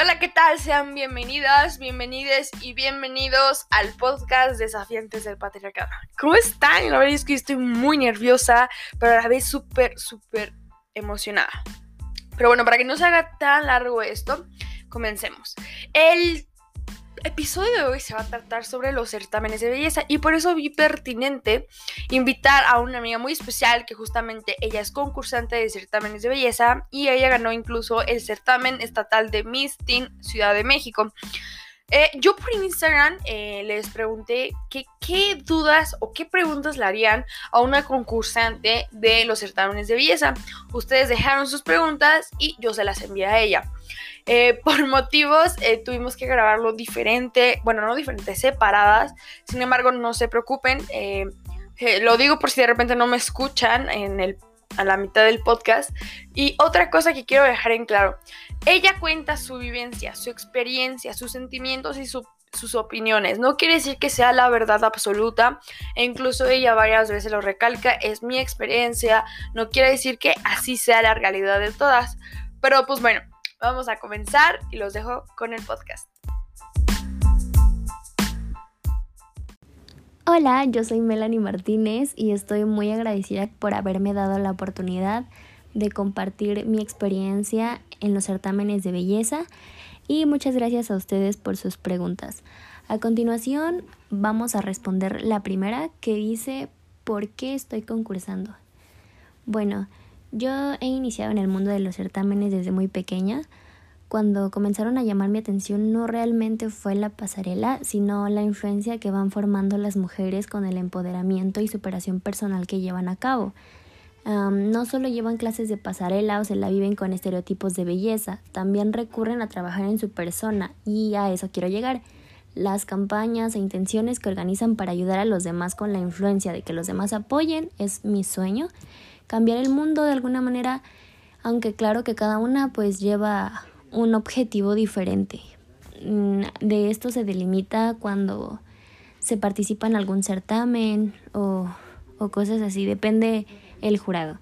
Hola, ¿qué tal? Sean bienvenidas, bienvenides y bienvenidos al podcast Desafiantes del Patriarcado. ¿Cómo están? La verdad es que estoy muy nerviosa, pero a la vez súper, súper emocionada. Pero bueno, para que no se haga tan largo esto, comencemos. El episodio de hoy se va a tratar sobre los certámenes de belleza y por eso vi pertinente invitar a una amiga muy especial que justamente ella es concursante de certámenes de belleza y ella ganó incluso el certamen estatal de Miss Teen Ciudad de México. Eh, yo por Instagram eh, les pregunté qué dudas o qué preguntas le harían a una concursante de los certámenes de belleza. Ustedes dejaron sus preguntas y yo se las envié a ella. Eh, por motivos tuvimos que grabarlo diferente, bueno, no diferente, separadas. Sin embargo, no se preocupen. lo digo por si de repente no me escuchan en el a la mitad del podcast. Y otra cosa que quiero dejar en claro, ella cuenta su vivencia, su experiencia, sus sentimientos y sus opiniones. No quiere decir que sea la verdad absoluta, e incluso ella varias veces lo recalca, es mi experiencia, no quiere decir que así sea la realidad de todas. Pero pues bueno, vamos a comenzar y los dejo con el podcast. Hola, yo soy Melanie Martínez y estoy muy agradecida por haberme dado la oportunidad de compartir mi experiencia en los certámenes de belleza y muchas gracias a ustedes por sus preguntas. A continuación vamos a responder la primera que dice ¿por qué estoy concursando? Bueno, yo he iniciado en el mundo de los certámenes desde muy pequeña cuando comenzaron a llamar mi atención no realmente fue la pasarela, sino la influencia que van formando las mujeres con el empoderamiento y superación personal que llevan a cabo. no solo llevan clases de pasarela o se la viven con estereotipos de belleza, también recurren a trabajar en su persona y a eso quiero llegar. Las campañas e intenciones que organizan para ayudar a los demás con la influencia de que los demás apoyen es mi sueño. Cambiar el mundo de alguna manera, aunque claro que cada una pues lleva un objetivo diferente. Mm, de esto se delimita cuando se participa en algún certamen o, o cosas así, depende el jurado.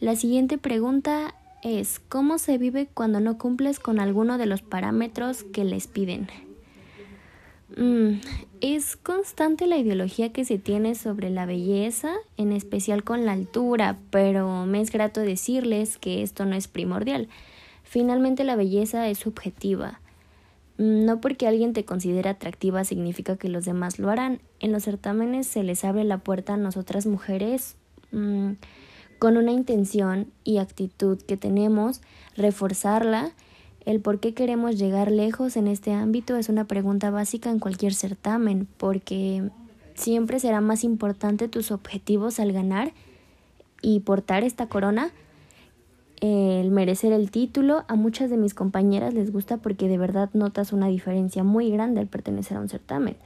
La siguiente pregunta es, ¿cómo se vive cuando no cumples con alguno de los parámetros que les piden? Mm, es constante la ideología que se tiene sobre la belleza, en especial con la altura, pero me es grato decirles que esto no es primordial. Finalmente la belleza es subjetiva. Mm, no porque alguien te considere atractiva significa que los demás lo harán. En los certámenes se les abre la puerta a nosotras mujeres mm, con una intención y actitud que tenemos, reforzarla. El por qué queremos llegar lejos en este ámbito es una pregunta básica en cualquier certamen, porque siempre será más importante tus objetivos al ganar y portar esta corona el merecer el título. A muchas de mis compañeras les gusta porque de verdad notas una diferencia muy grande al pertenecer a un certamen.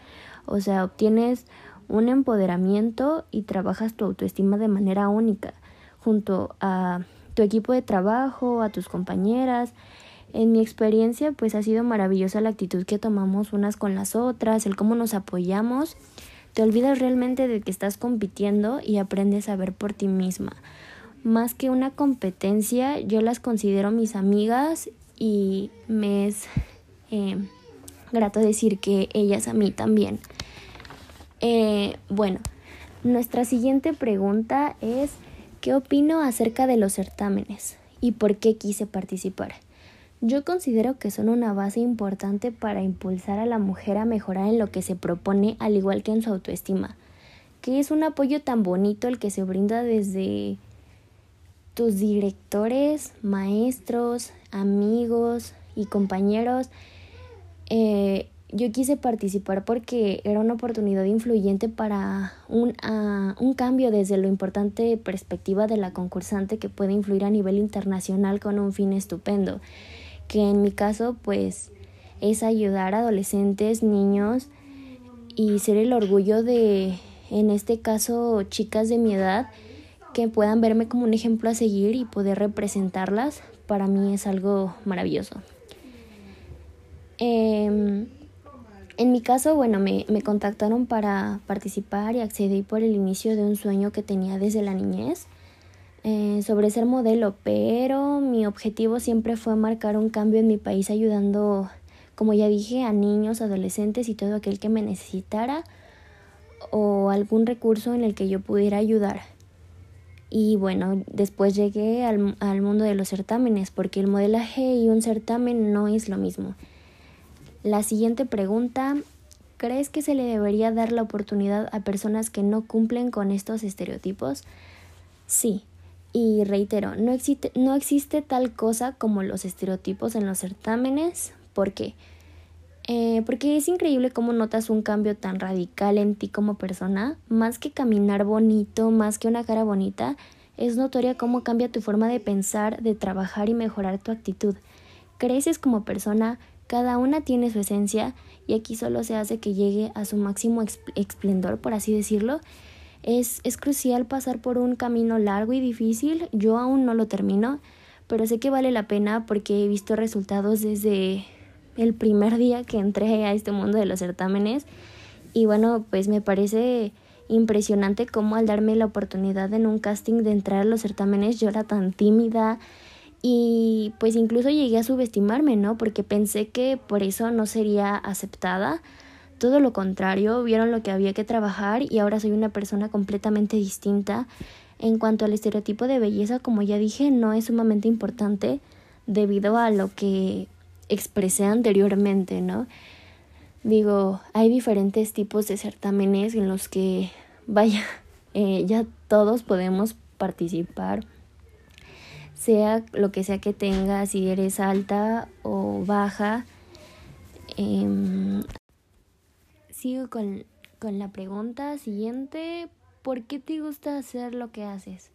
O sea, obtienes un empoderamiento y trabajas tu autoestima de manera única junto a tu equipo de trabajo, a tus compañeras. En mi experiencia, pues ha sido maravillosa la actitud que tomamos unas con las otras, el cómo nos apoyamos. Te olvidas realmente de que estás compitiendo y aprendes a ver por ti misma más que una competencia, yo las considero mis amigas y me es eh, grato decir que ellas a mí también. Eh, bueno, nuestra siguiente pregunta es, ¿qué opino acerca de los certámenes y por qué quise participar? Yo considero que son una base importante para impulsar a la mujer a mejorar en lo que se propone, al igual que en su autoestima, que es un apoyo tan bonito el que se brinda desde tus directores, maestros, amigos y compañeros. Eh, yo quise participar porque era una oportunidad influyente para un, un cambio desde lo importante perspectiva de la concursante que puede influir a nivel internacional con un fin estupendo, que en mi caso pues es ayudar a adolescentes, niños y ser el orgullo de, en este caso, chicas de mi edad que puedan verme como un ejemplo a seguir y poder representarlas, para mí es algo maravilloso. Em, en mi caso, bueno, me, me, contactaron para participar y acceder por el inicio de un sueño que tenía desde la niñez. eh, sobre ser modelo, pero mi objetivo siempre fue marcar un cambio en mi país ayudando, como ya dije, a niños, adolescentes y todo aquel que me necesitara o algún recurso en el que yo pudiera ayudar. Y bueno, después llegué al, al mundo de los certámenes, porque el modelaje y un certamen no es lo mismo. La siguiente pregunta, ¿crees que se le debería dar la oportunidad a personas que no cumplen con estos estereotipos? Sí, y reitero, no existe, no existe tal cosa como los estereotipos en los certámenes. ¿Por qué? Eh, porque es increíble cómo notas un cambio tan radical en ti como persona. Más que caminar bonito, más que una cara bonita, es notoria cómo cambia tu forma de pensar, de trabajar y mejorar tu actitud. Creces como persona, cada una tiene su esencia y aquí solo se hace que llegue a su máximo esplendor, por así decirlo, es, es crucial pasar por un camino largo y difícil. Yo aún no lo termino, pero sé que vale la pena porque he visto resultados desde el primer día que entré a este mundo de los certámenes. Y bueno, pues me parece impresionante cómo al darme la oportunidad en un casting de entrar a los certámenes yo era tan tímida y pues incluso llegué a subestimarme, ¿no? Porque pensé que por eso no sería aceptada todo lo contrario, vieron lo que había que trabajar y ahora soy una persona completamente distinta. En cuanto al estereotipo de belleza, como ya dije, no es sumamente importante debido a lo que expresé anteriormente, ¿no? Digo, hay diferentes tipos de certámenes en los que, vaya, eh, ya todos podemos participar, sea lo que sea que tengas, si eres alta o baja. Eh, sigo con, con la pregunta siguiente. ¿Por qué te gusta hacer lo que haces?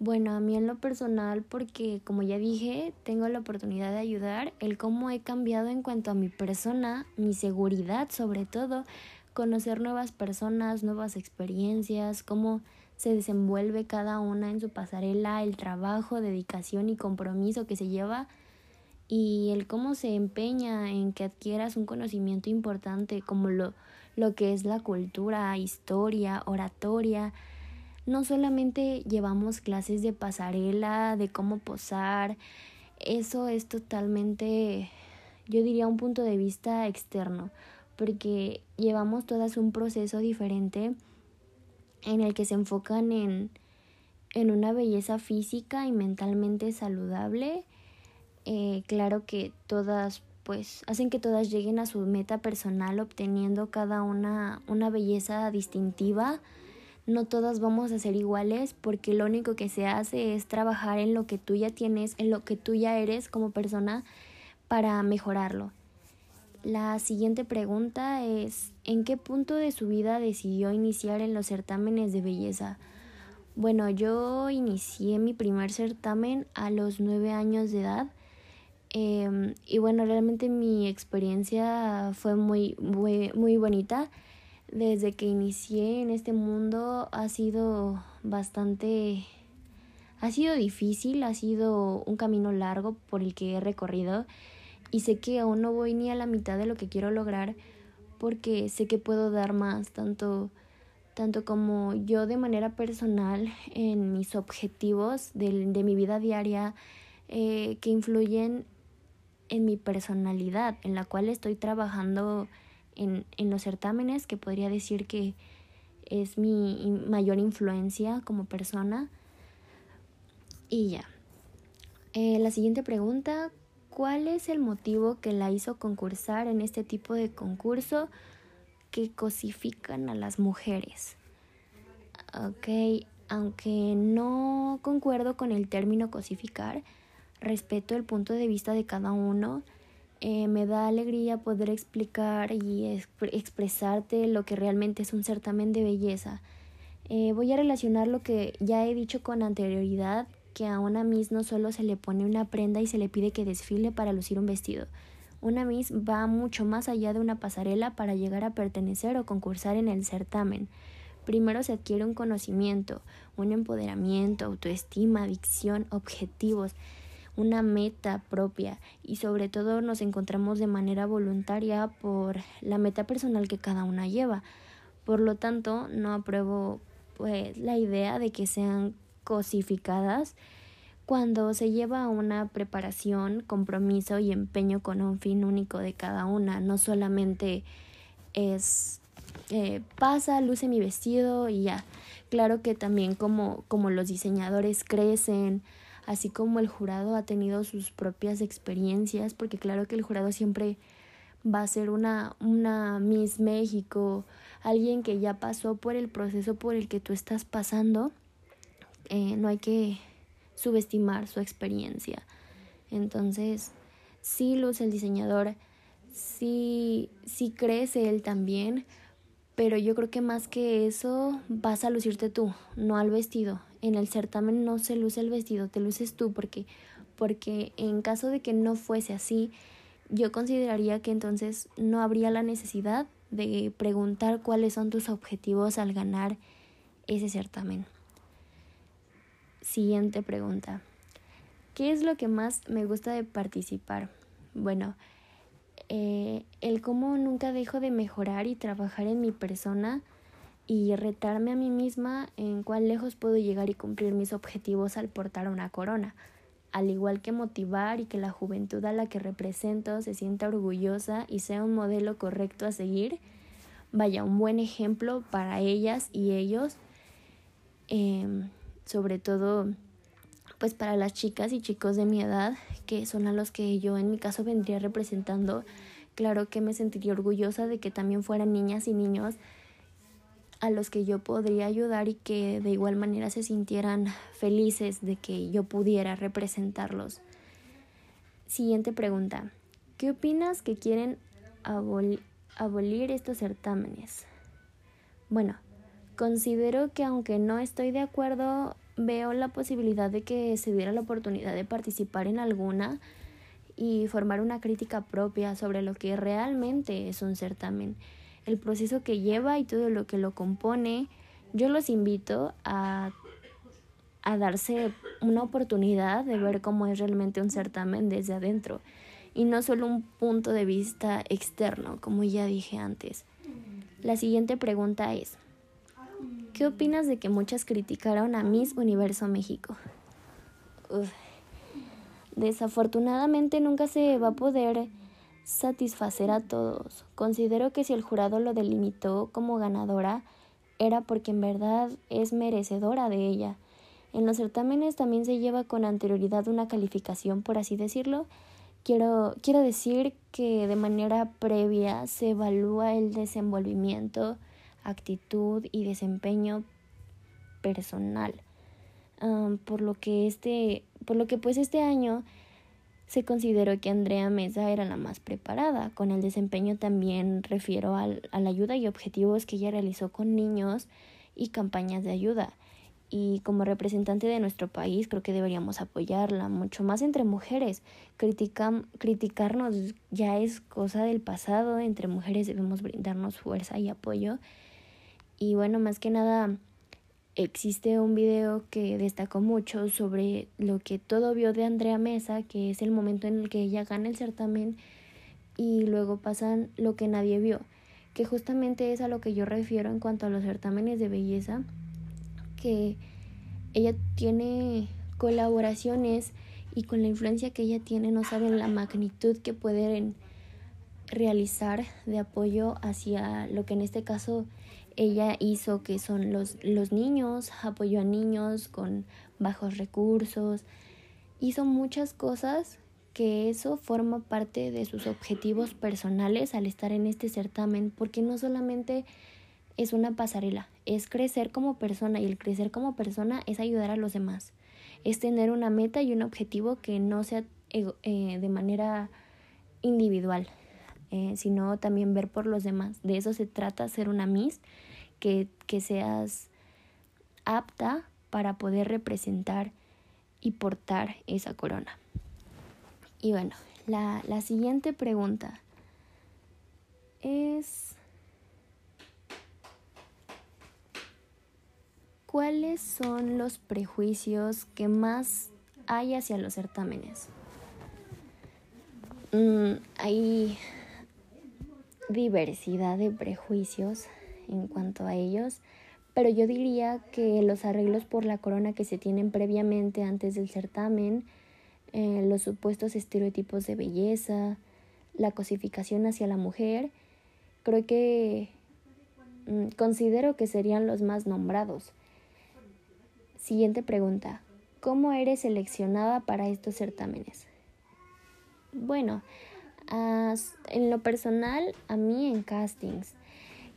Bueno, a mí en lo personal, porque como ya dije, tengo la oportunidad de ayudar, el cómo he cambiado en cuanto a mi persona, mi seguridad sobre todo, conocer nuevas personas, nuevas experiencias, cómo se desenvuelve cada una en su pasarela, el trabajo, dedicación y compromiso que se lleva y el cómo se empeña en que adquieras un conocimiento importante como lo, lo que es la cultura, historia, oratoria. No solamente llevamos clases de pasarela, de cómo posar, eso es totalmente, yo diría, un punto de vista externo, porque llevamos todas un proceso diferente en el que se enfocan en, en una belleza física y mentalmente saludable eh, claro que todas pues hacen que todas lleguen a su meta personal obteniendo cada una una belleza distintiva. No todas vamos a ser iguales porque lo único que se hace es trabajar en lo que tú ya tienes, en lo que tú ya eres como persona para mejorarlo. La siguiente pregunta es, ¿en qué punto de su vida decidió iniciar en los certámenes de belleza? Bueno, yo inicié mi primer certamen a los nueve años de edad Em, y bueno, realmente mi experiencia fue muy, muy, muy bonita. Desde que inicié en este mundo ha sido bastante... Ha sido difícil, ha sido un camino largo por el que he recorrido y sé que aún no voy ni a la mitad de lo que quiero lograr porque sé que puedo dar más, tanto, tanto como yo de manera personal en mis objetivos de, de mi vida diaria eh, que influyen en mi personalidad, en la cual estoy trabajando en, los certámenes, que podría decir que es mi mayor influencia como persona. Y ya. Eh, la siguiente pregunta, ¿cuál es el motivo que la hizo concursar en este tipo de concurso que cosifican a las mujeres? Ok, aunque no concuerdo con el término cosificar, respeto el punto de vista de cada uno. Eh, me da alegría poder explicar y expresarte lo que realmente es un certamen de belleza. Eh, voy a relacionar lo que ya he dicho con anterioridad, que a una Miss no solo se le pone una prenda y se le pide que desfile para lucir un vestido. Una Miss va mucho más allá de una pasarela para llegar a pertenecer o concursar en el certamen. Primero se adquiere un conocimiento, un empoderamiento, autoestima, dicción, objetivos, una meta propia y sobre todo nos encontramos de manera voluntaria por la meta personal que cada una lleva. Por lo tanto, no apruebo pues la idea de que sean cosificadas cuando se lleva una preparación, compromiso y empeño con un fin único de cada una. No solamente es eh, pasa, luce mi vestido y ya. Claro que también como, como los diseñadores crecen, así como el jurado ha tenido sus propias experiencias, porque claro que el jurado siempre va a ser una, una Miss México, alguien que ya pasó por el proceso por el que tú estás pasando, eh, no hay que subestimar su experiencia. Entonces, sí luce el diseñador, sí, sí crece él también, pero yo creo que más que eso vas a lucirte tú, no al vestido. En el certamen no se luce el vestido, te luces tú porque porque en caso de que no fuese así, yo consideraría que entonces no habría la necesidad de preguntar cuáles son tus objetivos al ganar ese certamen. Siguiente pregunta. ¿Qué es lo que más me gusta de participar? Bueno, eh, el cómo nunca dejo de mejorar y trabajar en mi persona y retarme a mí misma en cuán lejos puedo llegar y cumplir mis objetivos al portar una corona, al igual que motivar y que la juventud a la que represento se sienta orgullosa y sea un modelo correcto a seguir, vaya un buen ejemplo para ellas y ellos, em, sobre todo pues para las chicas y chicos de mi edad, que son a los que yo en mi caso vendría representando, claro que me sentiría orgullosa de que también fueran niñas y niños a los que yo podría ayudar y que de igual manera se sintieran felices de que yo pudiera representarlos. Siguiente pregunta. ¿Qué opinas que quieren abolir estos certámenes? Bueno, considero que aunque no estoy de acuerdo veo la posibilidad de que se diera la oportunidad de participar en alguna y formar una crítica propia sobre lo que realmente es un certamen, el proceso que lleva y todo lo que lo compone. Yo los invito a, a darse una oportunidad de ver cómo es realmente un certamen desde adentro y no solo un punto de vista externo, como ya dije antes. La siguiente pregunta es, ¿Qué opinas de que muchas criticaron a Miss Universo México? Desafortunadamente nunca se va a poder satisfacer a todos. Considero que si el jurado lo delimitó como ganadora, era porque en verdad es merecedora de ella. En los certámenes también se lleva con anterioridad una calificación, por así decirlo. Quiero, quiero decir que de manera previa se evalúa el desenvolvimiento, actitud y desempeño personal. por lo que este, por lo que pues este año se consideró que Andrea Mesa era la más preparada. Con el desempeño también refiero al, a la ayuda y objetivos que ella realizó con niños y campañas de ayuda. Y como representante de nuestro país creo que deberíamos apoyarla, mucho más entre mujeres. criticarnos ya es cosa del pasado, entre mujeres debemos brindarnos fuerza y apoyo y bueno, más que nada existe un video que destacó mucho sobre lo que todo vio de Andrea Mesa, que es el momento en el que ella gana el certamen y luego pasan lo que nadie vio, que justamente es a lo que yo refiero en cuanto a los certámenes de belleza, que ella tiene colaboraciones y con la influencia que ella tiene no saben la magnitud que pueden realizar de apoyo hacia lo que en este caso ella hizo que son los, los niños, apoyó a niños con bajos recursos, hizo muchas cosas que eso forma parte de sus objetivos personales al estar en este certamen, porque no solamente es una pasarela, es crecer como persona y el crecer como persona es ayudar a los demás, es tener una meta y un objetivo que no sea eh, de manera individual, eh, sino también ver por los demás. De eso se trata ser una Miss, que, que seas apta para poder representar y portar esa corona. Y bueno, la, la siguiente pregunta es... ¿Cuáles son los prejuicios que más hay hacia los certámenes? Mm, diversidad de prejuicios en cuanto a ellos, pero yo diría que los arreglos por la corona que se tienen previamente antes del certamen, eh, los supuestos estereotipos de belleza, la cosificación hacia la mujer, creo que mm, considero que serían los más nombrados. Siguiente pregunta. ¿Cómo eres seleccionada para estos certámenes? Bueno, en lo personal, a mí en castings,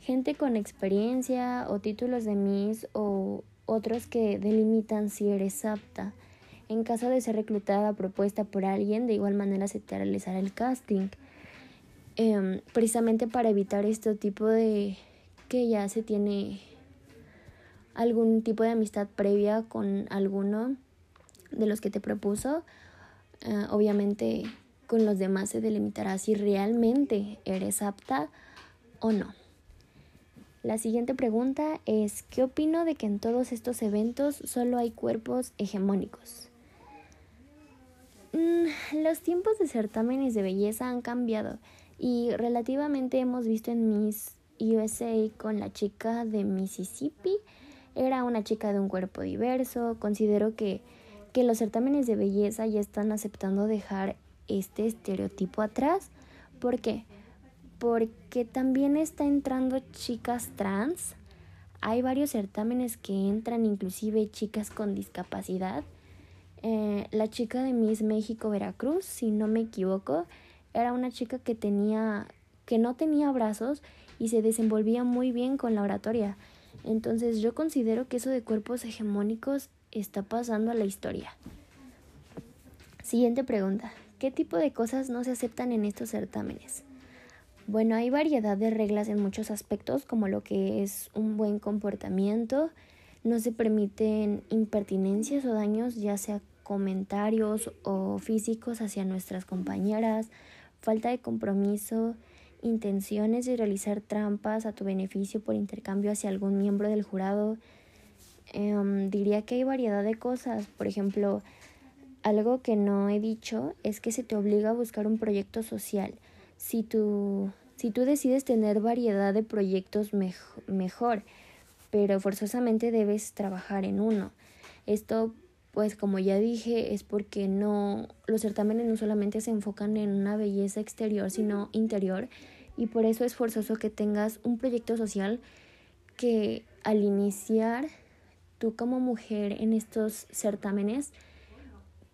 gente con experiencia o títulos de Miss o otros que delimitan si eres apta. En caso de ser reclutada propuesta por alguien, de igual manera se te realizará el casting. Em, precisamente para evitar este tipo de que ya se tiene algún tipo de amistad previa con alguno de los que te propuso. Eh, obviamente con los demás se delimitará si realmente eres apta o no. La siguiente pregunta es, ¿qué opino de que en todos estos eventos solo hay cuerpos hegemónicos? Mm, los tiempos de certámenes de belleza han cambiado y relativamente hemos visto en Miss USA con la chica de Mississippi. Era una chica de un cuerpo diverso. Considero que, que los certámenes de belleza ya están aceptando dejar este estereotipo atrás. ¿Por qué? Porque también está entrando chicas trans. Hay varios certámenes que entran inclusive chicas con discapacidad. Eh, la chica de Miss México Veracruz, si no me equivoco, era una chica que tenía que no tenía brazos y se desenvolvía muy bien con la oratoria. Entonces yo considero que eso de cuerpos hegemónicos está pasando a la historia. Siguiente pregunta. ¿Qué tipo de cosas no se aceptan en estos certámenes? Bueno, hay variedad de reglas en muchos aspectos, como lo que es un buen comportamiento, no se permiten impertinencias o daños, ya sea comentarios o físicos hacia nuestras compañeras, falta de compromiso, intenciones de realizar trampas a tu beneficio por intercambio hacia algún miembro del jurado. Em, diría que hay variedad de cosas, por ejemplo, algo que no he dicho es que se te obliga a buscar un proyecto social. Si tú, si tú decides tener variedad de proyectos mejor, pero forzosamente debes trabajar en uno. Esto, pues como ya dije, es porque no los certámenes no solamente se enfocan en una belleza exterior, sino interior, y por eso es forzoso que tengas un proyecto social que al iniciar tú como mujer en estos certámenes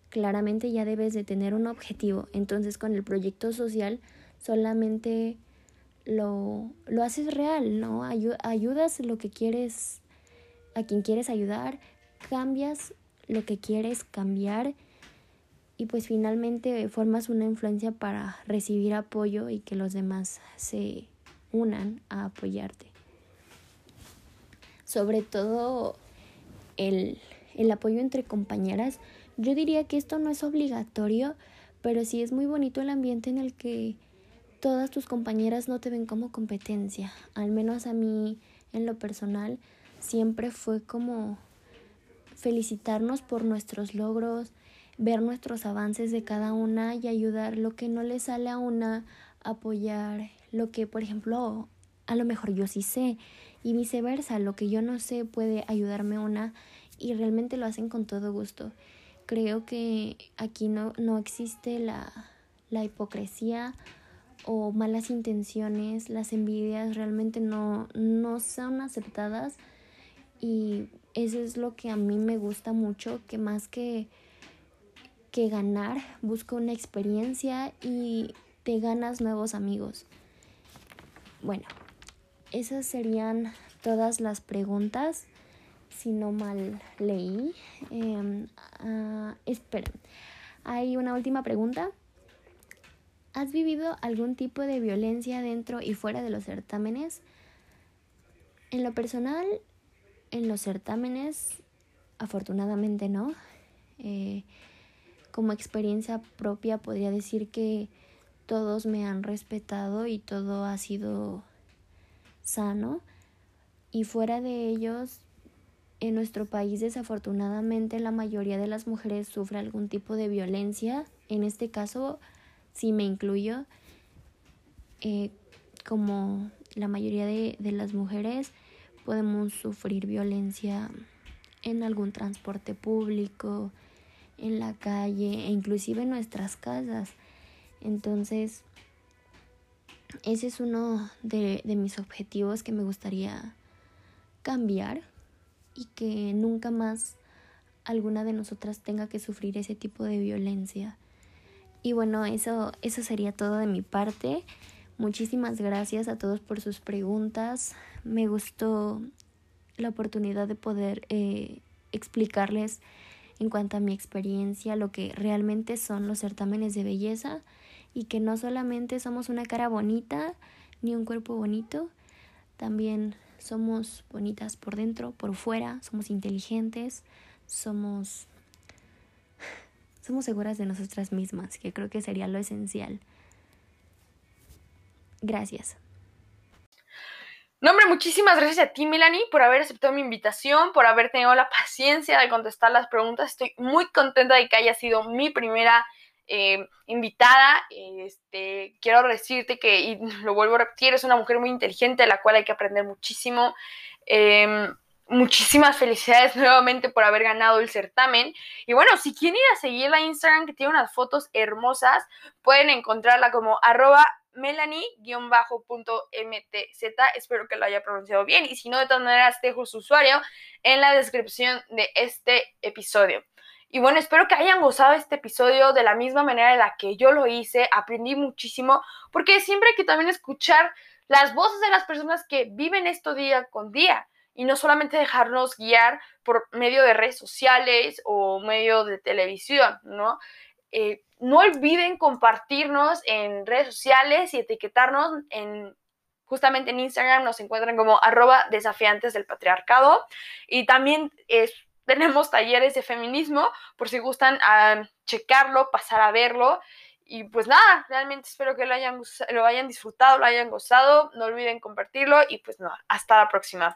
claramente ya debes de tener un objetivo. Entonces con el proyecto social solamente lo, lo haces real, ¿no? ayudas lo que quieres, a quien quieres ayudar, cambias lo que quieres cambiar y pues finalmente formas una influencia para recibir apoyo y que los demás se unan a apoyarte. Sobre todo el, el apoyo entre compañeras yo diría que esto no es obligatorio, pero sí es muy bonito el ambiente en el que todas tus compañeras no te ven como competencia. Al menos a mí, en lo personal, siempre fue como felicitarnos por nuestros logros, ver nuestros avances de cada una y ayudar lo que no le sale a una, apoyar lo que, por ejemplo, a lo mejor yo sí sé y viceversa, lo que yo no sé puede ayudarme una y realmente lo hacen con todo gusto creo que aquí no, no existe la, la hipocresía o malas intenciones, las envidias realmente no, no son aceptadas y eso es lo que a mí me gusta mucho, que más que, que ganar, busco una experiencia y te ganas nuevos amigos. Bueno, esas serían todas las preguntas si no mal leí. Eh, esperen, hay una última pregunta. ¿Has vivido algún tipo de violencia dentro y fuera de los certámenes? En lo personal, en los certámenes, afortunadamente no. Eh, como experiencia propia podría decir que todos me han respetado y todo ha sido sano. Y fuera de ellos, en nuestro país desafortunadamente la mayoría de las mujeres sufre algún tipo de violencia. En este caso, si me incluyo, eh, como la mayoría de, de las mujeres, podemos sufrir violencia en algún transporte público, en la calle e inclusive en nuestras casas. Entonces, ese es uno de, de mis objetivos que me gustaría cambiar y que nunca más alguna de nosotras tenga que sufrir ese tipo de violencia. Y bueno, eso, eso sería todo de mi parte. Muchísimas gracias a todos por sus preguntas. Me gustó la oportunidad de poder eh, explicarles en cuanto a mi experiencia lo que realmente son los certámenes de belleza y que no solamente somos una cara bonita ni un cuerpo bonito, también somos bonitas por dentro, por fuera, somos inteligentes, somos somos seguras de nosotras mismas, que creo que sería lo esencial. Gracias. No, hombre, muchísimas gracias a ti, Melanie, por haber aceptado mi invitación, por haber tenido la paciencia de contestar las preguntas. Estoy muy contenta de que haya sido mi primera eh, invitada. Este, quiero decirte que, y lo vuelvo a repetir, es una mujer muy inteligente, de la cual hay que aprender muchísimo. Em, muchísimas felicidades nuevamente por haber ganado el certamen. Y bueno, si quieren ir a seguir la Instagram, que tiene unas fotos hermosas, pueden encontrarla como arroba melanie-mtz. Espero que lo haya pronunciado bien. Y si no, de todas maneras, dejo su usuario en la descripción de este episodio. Y bueno, espero que hayan gozado este episodio de la misma manera en la que yo lo hice. Aprendí muchísimo porque siempre hay que también escuchar las voces de las personas que viven esto día con día y no solamente dejarnos guiar por medio de redes sociales o medio de televisión, ¿no? Eh, no olviden compartirnos en redes sociales y etiquetarnos en justamente en Instagram nos encuentran como arroba desafiantes del patriarcado y también tenemos talleres de feminismo por si gustan ah, checarlo, pasar a verlo y pues nada, realmente espero que lo hayan, lo hayan disfrutado, lo hayan gozado, no olviden compartirlo y pues nada, hasta la próxima.